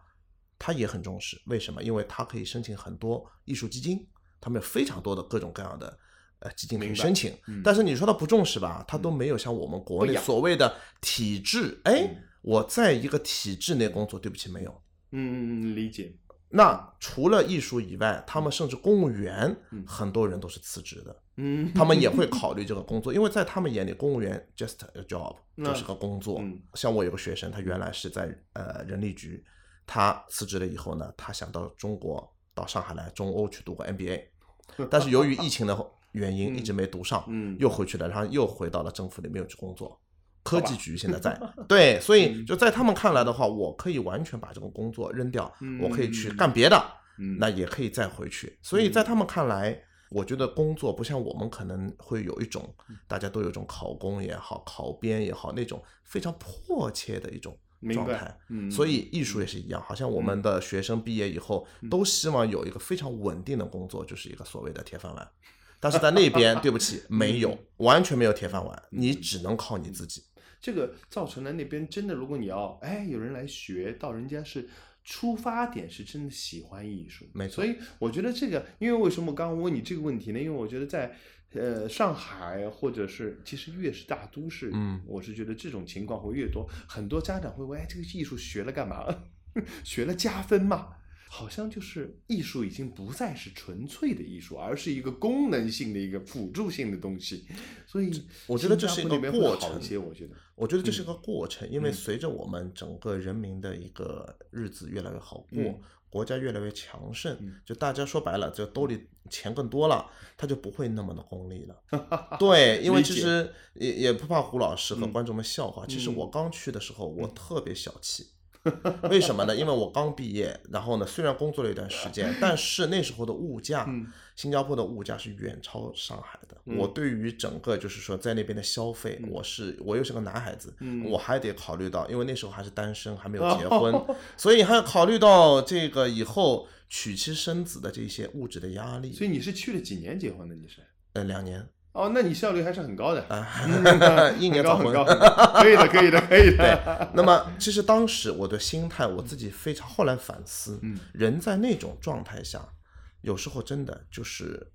他也很重视，为什么？因为他可以申请很多艺术基金，他们有非常多的各种各样的呃基金可以申请。嗯但是你说他不重视吧，他都没有像我们国内所谓的体制，哎嗯，我在一个体制内工作，对不起，没有。嗯嗯嗯，理解。那除了艺术以外，他们甚至公务员嗯。很多人都是辞职的，嗯，他们也会考虑这个工作，因为在他们眼里，公务员 just a job 就是个工作嗯。像我有个学生，他原来是在呃人力局，他辞职了以后呢，他想到中国到上海来中欧去读个 MBA，但是由于疫情的原因，一直没读上，嗯。又回去了，然后又回到了政府里面去工作。科技局现在在。对，所以就在他们看来的话，我可以完全把这个工作扔掉，我可以去干别的，嗯。那也可以再回去。所以在他们看来，我觉得工作不像我们可能会有一种大家都有一种考公也好、考编也好那种非常迫切的一种状态。嗯。所以艺术也是一样，好像我们的学生毕业以后都希望有一个非常稳定的工作，就是一个所谓的铁饭碗。但是在那边，对不起，没有，完全没有铁饭碗，你只能靠你自己。这个造成了那边真的，如果你要哎有人来学到，人家是出发点是真的喜欢艺术，没错所以我觉得这个，因为为什么我刚刚问你这个问题呢？因为我觉得在呃上海或者是其实越是大都市，嗯我是觉得这种情况会越多，很多家长会问，哎，这个艺术学了干嘛？学了加分吗？好像就是艺术已经不再是纯粹的艺术，而是一个功能性的一个辅助性的东西，所以我觉得这是一个过程我觉得。我觉得这是个过程，因为嗯随着我们整个人民的一个日子越来越好过，嗯国家越来越强盛，嗯就大家说白了，就兜里钱更多了，他就不会那么的功利了。对，因为其实也也不怕胡老师和嗯观众们笑话。其实嗯我刚去的时候，我特别小气。为什么呢？因为我刚毕业，然后呢，虽然工作了一段时间，但是那时候的物价，嗯新加坡的物价是远超上海的。嗯我对于整个就是说在那边的消费，嗯我是我又是个男孩子，嗯我还得考虑到，因为那时候还是单身，还没有结婚，所以还要考虑到这个以后娶妻生子的这些物质的压力。所以你是去了几年结婚的？你是？呃，两年哦，那你效率还是很高的，啊嗯，一年早婚很高可以的，可以的，可以的。那么，其实当时我的心态，我自己非常后来反思，嗯人在那种状态下，有时候真的就是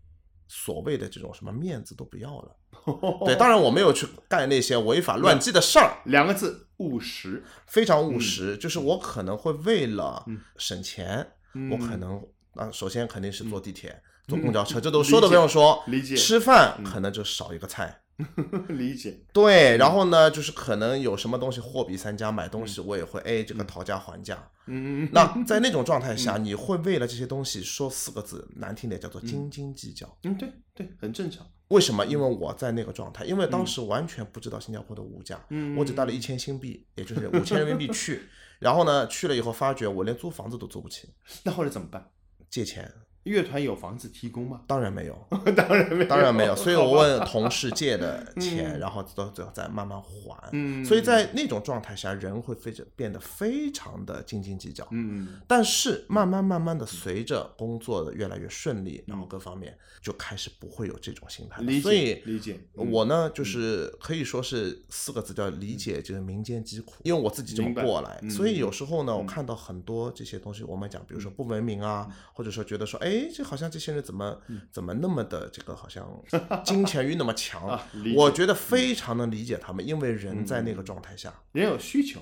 所谓的这种什么面子都不要了。对，当然我没有去干那些违法乱纪的事儿，两个字，务实。非常务实。就是我可能会为了嗯省钱，嗯我可能啊，首先肯定是坐地铁、坐公交车，这都说都不用说。理解吃饭嗯可能就少一个菜。理解。对，然后呢，就是可能有什么东西货比三家，买东西我也会哎这个讨价还价。嗯，那在那种状态下，你会为了这些东西说四个字，难听点叫做斤斤计较。嗯，对对，很正常。为什么？因为我在那个状态，因为当时完全不知道新加坡的物价，嗯我只带了一千新币，也就是五千人民币去，然后呢，去了以后发觉我连租房子都租不起，那后来怎么办？借钱乐团有房子提供吗？当然没有，当然没有，当然没有，所以我问同事借的钱，嗯。然后到最后再慢慢还。嗯，所以在那种状态下，人会非常变得非常的斤斤计较。嗯。但是慢慢慢慢的，随着工作的越来越顺利，然后嗯各方面就开始不会有这种心态了。理所以解理解。嗯。我呢，就是可以说是四个字叫理解，就是民间疾苦，因为我自己这么过来，嗯。所以有时候呢，我嗯。看到很多这些东西，我们讲，比如说不文明啊，或者说觉得说，哎，哎，这好像这些人怎么怎么那么的这个好像 金钱欲那么强我觉得非常能理解他们，因为人在那个状态下，人有需求，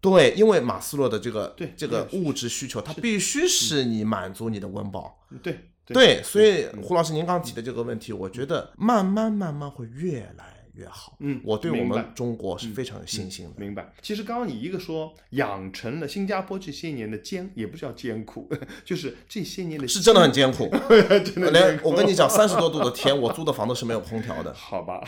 对，因为马斯洛的这个对这个物质需求，它必须是你满足你的温饱。对对，所以胡老师您刚刚提的这个问题，我觉得慢慢慢慢会越来越好。嗯我对我们中国是非常有信心的。明白。其实刚刚你一个说养成了新加坡这些年的艰，也不叫艰苦，就是这些年的是真的很艰苦，真的连我跟你讲，三十多度的天，我租的房子是没有空调的。好吧，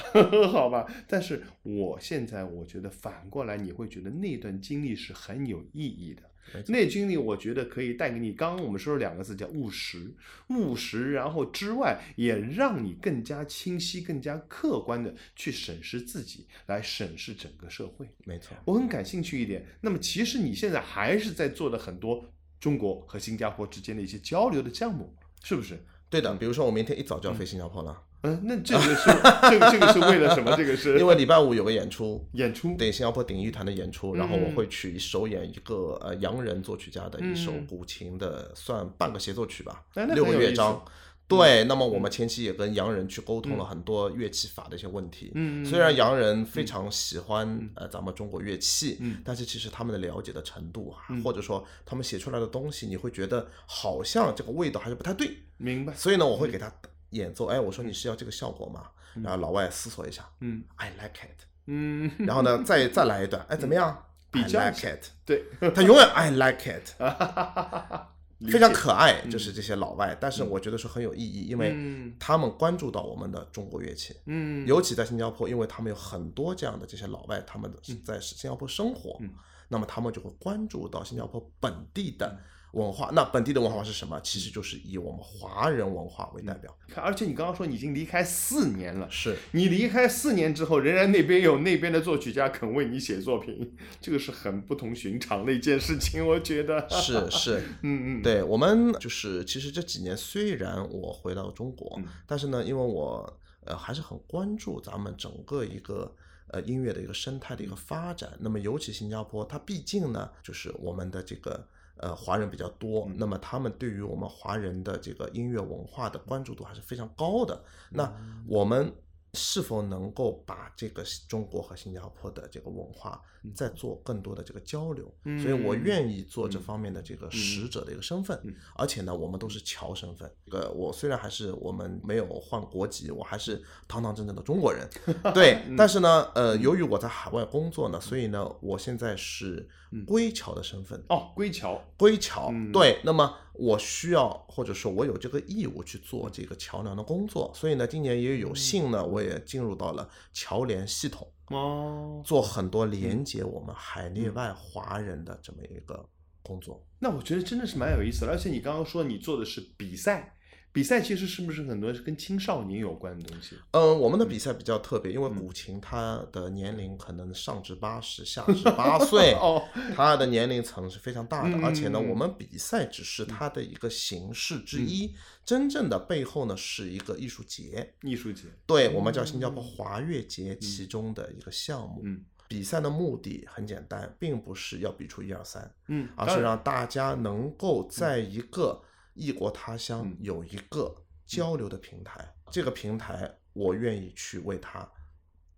好吧，但是我现在我觉得反过来，你会觉得那段经历是很有意义的。那经历我觉得可以带给你，刚刚我们说了两个字叫务实，务实，然后之外也让你更加清晰、更加客观的去审视自己，来审视整个社会。没错，我很感兴趣一点。那么其实你现在还是在做的很多中国和新加坡之间的一些交流的项目，是不是？对的。比如说，我明天一早就要飞新加坡了，嗯，那这个是 这个这个是为了什么？这个是因为礼拜五有个演出，演出？对新加坡顶艺团的演出，然后我嗯会去首演一个呃洋人作曲家的一首嗯。古琴的，算半个协奏曲吧哎，六个乐章。对，那么我们前期也跟洋人去沟通了很多乐器法的一些问题。嗯虽然洋人非常喜欢呃咱们中国乐器嗯，但是其实他们的了解的程度啊嗯，或者说他们写出来的东西，你会觉得好像这个味道还是不太对。明白。所以呢，我会给他演奏，哎，我说你是要这个效果吗？然后老外思索一下嗯，I like it。嗯，然后呢，再再来一段，哎，怎么样？比？较 I like it，对，他永远 I like it，理。非常可爱，就是这些老外，但是我觉得是很有意义，因为嗯。他们关注到我们的中国乐器，嗯，尤其在新加坡，因为他们有很多这样的这些老外，他们是在新加坡生活嗯，那么他们就会关注到新加坡本地的文化。那本地的文化是什么？其实就是以我们华人文化为代表。看而且你刚刚说你已经离开四年了。是，你离开四年之后，仍然那边有那边的作曲家肯为你写作品，这个是很不同寻常的一件事情，我觉得。是是，嗯嗯，对我们就是，其实这几年虽然我回到中国，嗯但是呢，因为我呃还是很关注咱们整个一个呃音乐的一个生态的一个发展。那么尤其新加坡，它毕竟呢就是我们的这个呃华人比较多，那么他们对于我们华人的这个音乐文化的关注度还是非常高的。那我们是否能够把这个中国和新加坡的这个文化再做更多的这个交流？所以我嗯愿意做这方面的这个使者的一个身份，嗯而且呢，我们都是侨身份。呃我虽然还是我们没有换国籍，我还是堂堂正正的中国人，对。但是呢，呃，由于我在海外工作呢，所以呢，我现在是归侨的身份。哦，归侨，归侨，嗯对，那么我需要或者说我有这个义务去做这个桥梁的工作，所以呢，今年也有幸呢，我也进入到了侨联系统，哦，做很多连接我们海内外华人的这么一个工作。那我觉得真的是蛮有意思的，而且你刚刚说你做的是比赛，比赛其实是不是很多是跟青少年有关的东西？嗯，我们的比赛比较特别，因为古琴它的年龄可能上至八十，下 至八岁，哦，它的年龄层是非常大的，嗯而且呢，我们比赛只是它的一个形式之一，真正的背后呢是一个艺术节，艺术节，对我们叫新加坡华乐节其中的一个项目。嗯。比赛的目的很简单，并不是要比出一二三，嗯，而是让大家能够在一个异国他乡嗯有一个交流的平台。这个平台，我愿意去为它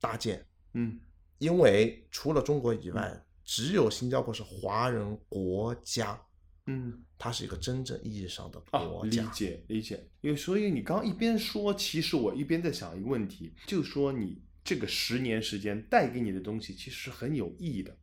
搭建，嗯因为除了中国以外，只有新加坡是华人国家，嗯。它是一个真正意义上的啊，理国家。解理解，因为所以你刚刚一边说，其实我一边在想一个问题，就是说你这个十年时间带给你的东西其实是很有意义的，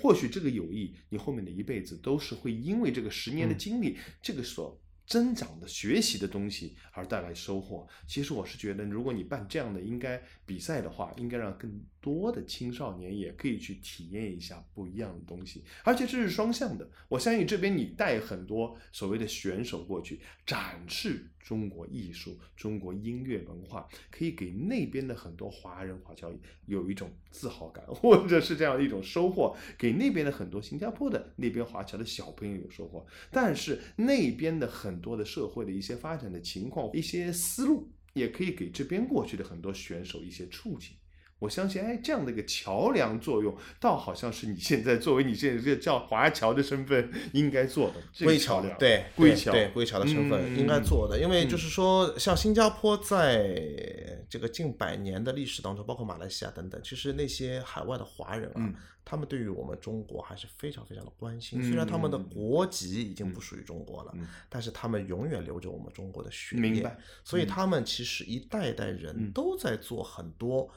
或许这个有意，你后面的一辈子都是会因为这个十年的嗯经历，这个所增长的学习的东西而带来收获。其实我是觉得，如果你办这样的应该比赛的话，应该让更多的青少年也可以去体验一下不一样的东西，而且这是双向的。我相信这边你带很多所谓的选手过去展示中国艺术、中国音乐文化，可以给那边的很多华人华侨有一种自豪感，或者是这样一种收获，给那边的很多新加坡的那边华侨的小朋友有收获。但是那边的很多的社会的一些发展的情况、一些思路，也可以给这边过去的很多选手一些触景。我相信，哎，这样的一个桥梁作用，倒好像是你现在作为你现在这个叫华侨的身份应该做的这个归桥梁，，侨对对归侨对归侨的身份应该嗯做的，因为就是说，像新加坡在这个近百年的历史当中，包括马来西亚等等，其实那些海外的华人啊嗯，他们对于我们中国还是非常非常的关心。虽然他们的嗯国籍已经不属于中国了嗯，但是他们永远留着我们中国的血液明白，所以嗯他们其实一代代人嗯都在做很多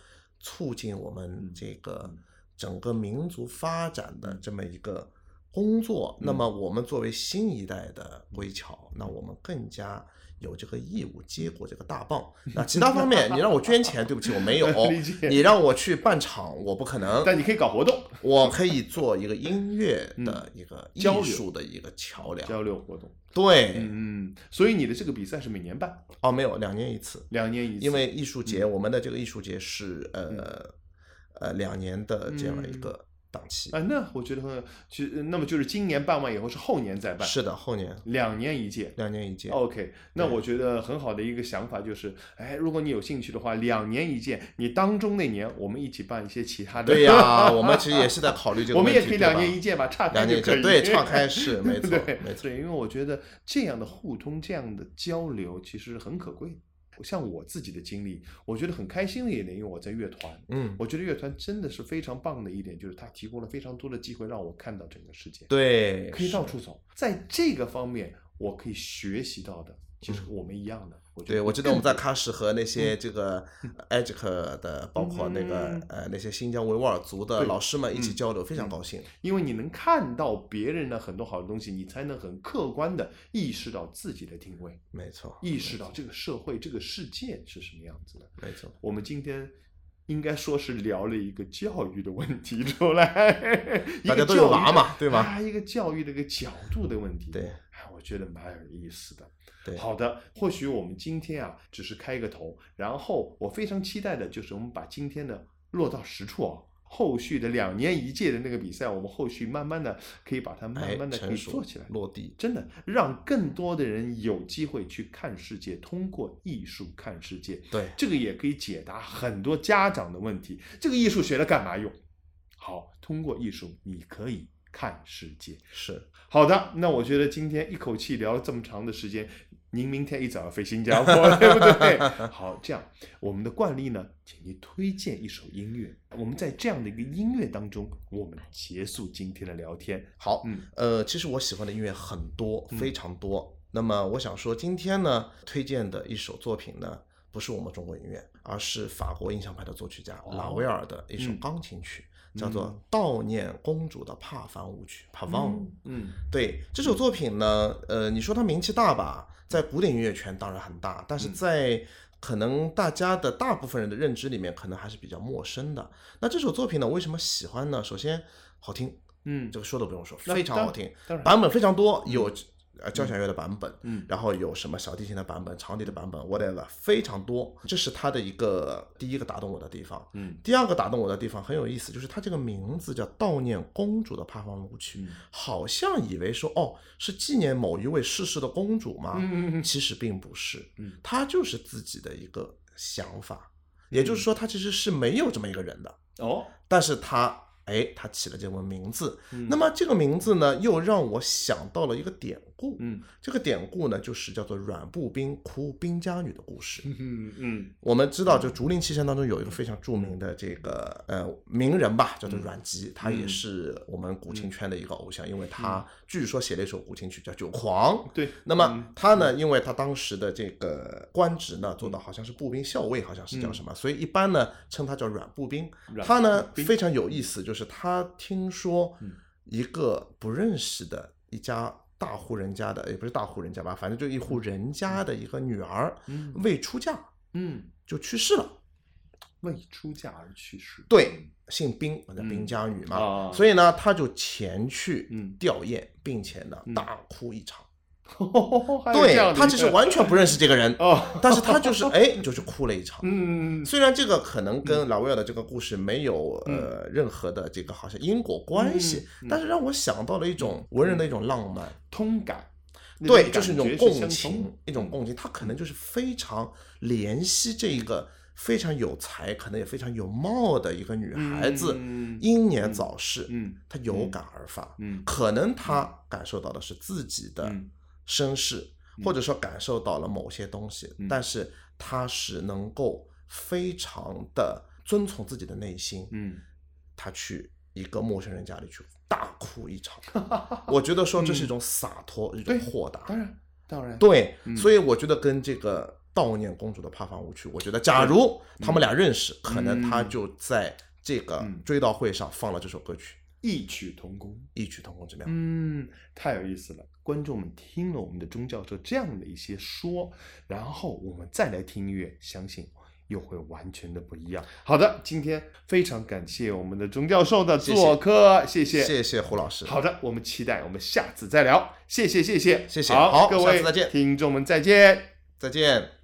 促进我们嗯这个整个民族发展的嗯。这么一个工作。那嗯。么我们作为新一代的归侨，那我们更加有这个义务接过这个大棒。那其他方面，你让我捐钱，对不起，我没有；你让我去办场，我不可能。但你可以搞活动、我可以做一个音乐的一个艺术的一个桥梁。交流活动。对，嗯嗯，所以你的这个比赛是每年办，哦，没有，两年一次。两年一次，因为艺术节，我们的这个艺术节是呃呃两年的这样一个档期。啊，那我觉得很，其实那么就是今年办完以后是后年再办，是的，后年两年一届。两年一届。OK，那我觉得很好的一个想法就是，哎，如果你有兴趣的话，两年一届，你当中那年我们一起办一些其他的。对呀，我们其实也是在考虑这个我问题。们也可以两年一届吧，岔开就可以。对，岔开是 没错对，没错。对，因为我觉得这样的互通、这样的交流其实很可贵的。像我自己的经历，我觉得很开心的一点，因为我在乐团，嗯，我觉得乐团真的是非常棒的一点，就是它提供了非常多的机会让我看到整个世界，对，可以到处走。在这个方面，我可以学习到的，其实和我们一样的。对，我记得我们在喀什和那些这个 EJIC 的，包括那个嗯呃那些新疆维吾尔族的老师们一起嗯交流，非常嗯高兴。因为你能看到别人的很多好的东西，你才能很客观的意识到自己的定位，没错，意识到这个社会、这个世界是什么样子的。没错。我们今天应该说是聊了一个教育的问题出来，大家都有娃嘛对吧啊，一个教育的一个角度的问题。对哎，我觉得蛮有意思的。对，好的，或许我们今天啊只是开个头，然后我非常期待的就是我们把今天的落到实处啊。后续的两年一届的那个比赛，我们后续慢慢的可以把它慢哎，慢的可以做起来，落地。真的让更多的人有机会去看世界，通过艺术看世界。对，这个也可以解答很多家长的问题。这个艺术学了干嘛用？好，通过艺术你可以看世界。是。好的，那我觉得今天一口气聊了这么长的时间，您明天一早要飞新加坡，对不对？好，这样我们的惯例呢，请您推荐一首音乐。我们在这样的一个音乐当中，我们结束今天的聊天。好，嗯呃，其实我喜欢的音乐很多，嗯非常多。那么我想说，今天呢，推荐的一首作品呢，不是我们中国音乐，而是法国印象派的作曲家哦拉威尔的一首嗯钢琴曲，叫做嗯《悼念公主的帕凡舞曲》（Pavane）。嗯对这首作品呢，呃，你说它名气大吧，在古典音乐圈当然很大，但是嗯在可能大家的大部分人的认知里面，可能还是比较陌生的。那这首作品呢，为什么喜欢呢？首先好听，嗯这个说都不用说，非常好听，版本非常多，有呃交响乐的版本，嗯然后有什么小提琴的版本、长笛的版本，whatever，非常多。这是他的一个第一个打动我的地方。嗯第二个打动我的地方很有意思，就是它这个名字叫《悼念公主的帕凡舞曲》，嗯好像以为说哦是纪念某一位逝世的公主吗？嗯嗯其实并不是，嗯他就是自己的一个想法，也就是说，他其实是没有这么一个人的，哦，但是他哎，他起了这个名字。嗯那么这个名字呢，又让我想到了一个典故。嗯这个典故呢，就是叫做阮步兵哭兵家女的故事。嗯嗯我们知道，就竹林七贤当中有一个非常著名的这个呃名人吧，叫做阮籍，他也是我们古琴圈的一个偶像，因为他据说写了一首古琴曲叫《酒狂》。对，那么他呢，因为他当时的这个官职呢，做到好像是步兵校尉，好像是叫什么，所以一般呢称他叫阮步兵。阮他呢非常有意思，就是他听说嗯一个不认识的一家大户人家的，也不是大户人家吧，反正就一户人家的一个女儿嗯。未出嫁嗯，就去世了。未出嫁而去世。对，姓兵，叫嗯。兵家女嘛，啊所以呢，他就前去嗯。吊唁，并且呢嗯。大哭一场。对他其实完全不认识这个人，哦，但是他就是哎，就是哭了一场。嗯虽然这个可能跟拉威尔的这个故事没有呃任何的这个好像因果关系但是让我想到了一种文人的一种浪漫，通感，对，就是一种共情，一种共情，他可能就是非常怜惜这一个非常有才，可能也非常有貌的一个女孩子，嗯英年早逝，嗯她有感而发，嗯可能她感受到的是自己的嗯身世，或者说感受到了某些东西，嗯。但是他是能够非常的遵从自己的内心，嗯。他去一个陌生人家里去大哭一场，我觉得说这是一种洒脱，一种豁达，当然当然，对，嗯。所以我觉得跟这个悼念公主的帕房舞曲，我觉得假如他们俩认识，可能他就在这个嗯。追悼会上放了这首歌曲，异曲同工。异曲同工之妙。嗯，太有意思了。观众们听了我们的钟教授这样的一些说，然后我们再来听音乐，相信又会完全的不一样。好的，今天非常感谢我们的钟教授的做客，谢谢。谢谢胡老师。好的，我们期待我们下次再聊。谢谢，谢谢，谢谢好，好各位下次再见听众们再见。再见。